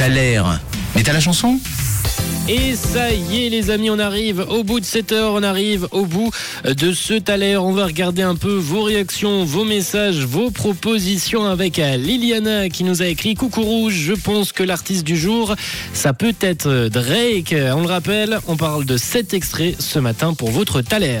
T'as l'air. Mais t'as la chanson? Et ça y est les amis, on arrive au bout de cette heure, on arrive au bout de ce taler. On va regarder un peu vos réactions, vos messages, vos propositions avec Liliana qui nous a écrit Coucou Rouge, je pense que l'artiste du jour, ça peut être Drake. On le rappelle, on parle de cet extrait ce matin pour votre taler.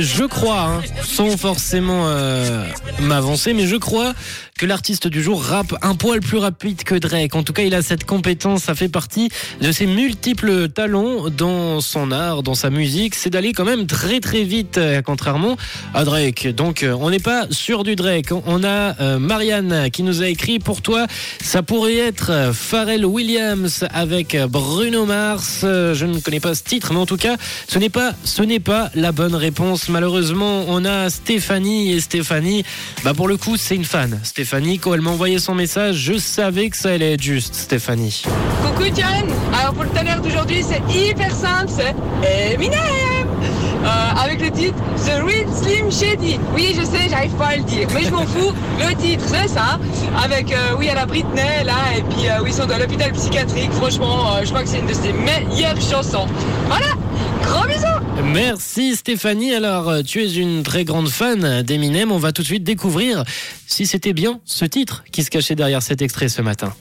Je crois, hein, sans forcément euh, m'avancer, mais je crois que l'artiste du jour rappe un poil plus rapide que Drake. En tout cas, il a cette compétence, ça fait partie de ses multiples talents dans son art, dans sa musique, c'est d'aller quand même très très vite, euh, contrairement à Drake. Donc, euh, on n'est pas sur du Drake. On a euh, Marianne qui nous a écrit pour toi, ça pourrait être Pharrell Williams avec Bruno Mars. Je ne connais pas ce titre, mais en tout cas, ce n'est pas, ce n'est pas la bonne réponse. Malheureusement, on a Stéphanie et Stéphanie, bah pour le coup, c'est une fan. Stéphanie, quand elle m'a envoyé son message, je savais que ça allait être juste, Stéphanie. Coucou John. Alors pour le tonnerre d'aujourd'hui c'est hyper simple, c'est Eminem. Euh, Avec le titre The Real Slim Shady. Oui je sais j'arrive pas à le dire mais je m'en fous. Le titre c'est ça. Avec euh, oui à la Britney là et puis euh, oui ils sont dans l'hôpital psychiatrique. Franchement je crois que c'est une de ses meilleures chansons. Voilà Merci Stéphanie. Alors, euh, tu es une très grande fan d'Eminem. On va tout de suite découvrir si c'était bien ce titre qui se cachait derrière cet extrait ce matin.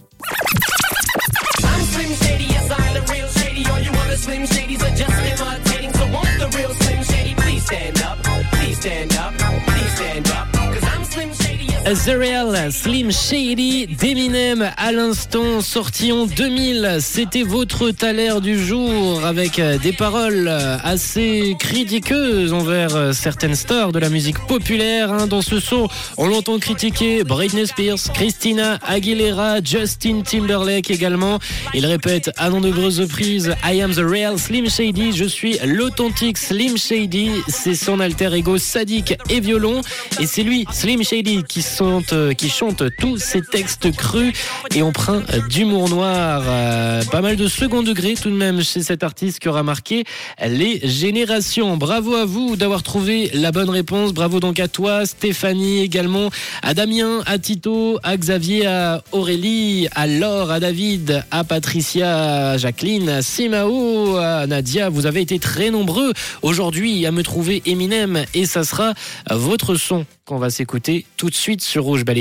The Real Slim Shady d'Eminem à l'instant sorti en 2000. C'était votre taler du jour avec euh, des paroles euh, assez critiqueuses envers euh, certaines stars de la musique populaire. hein. Dans ce son, on l'entend critiquer Britney Spears, Christina Aguilera, Justin Timberlake également. Il répète à de nombreuses reprises I am the real Slim Shady. Je suis l'authentique Slim Shady. C'est son alter ego sadique et violon. Et c'est lui, Slim Shady, qui, euh, qui chante tous ces textes crus et emprunts d'humour noir. Euh, pas mal de second degré tout de même chez cet artiste qui aura marqué les générations. Bravo à vous d'avoir trouvé la bonne réponse. Bravo donc à toi, Stéphanie également, à Damien, à Tito, à Xavier, à Aurélie, à Laure, à David, à Patricia, à Jacqueline, à Simao, à Nadia. Vous avez été très nombreux aujourd'hui à me trouver Eminem et ça sera votre son qu'on va s'écouter tout de suite sur Rouge Belle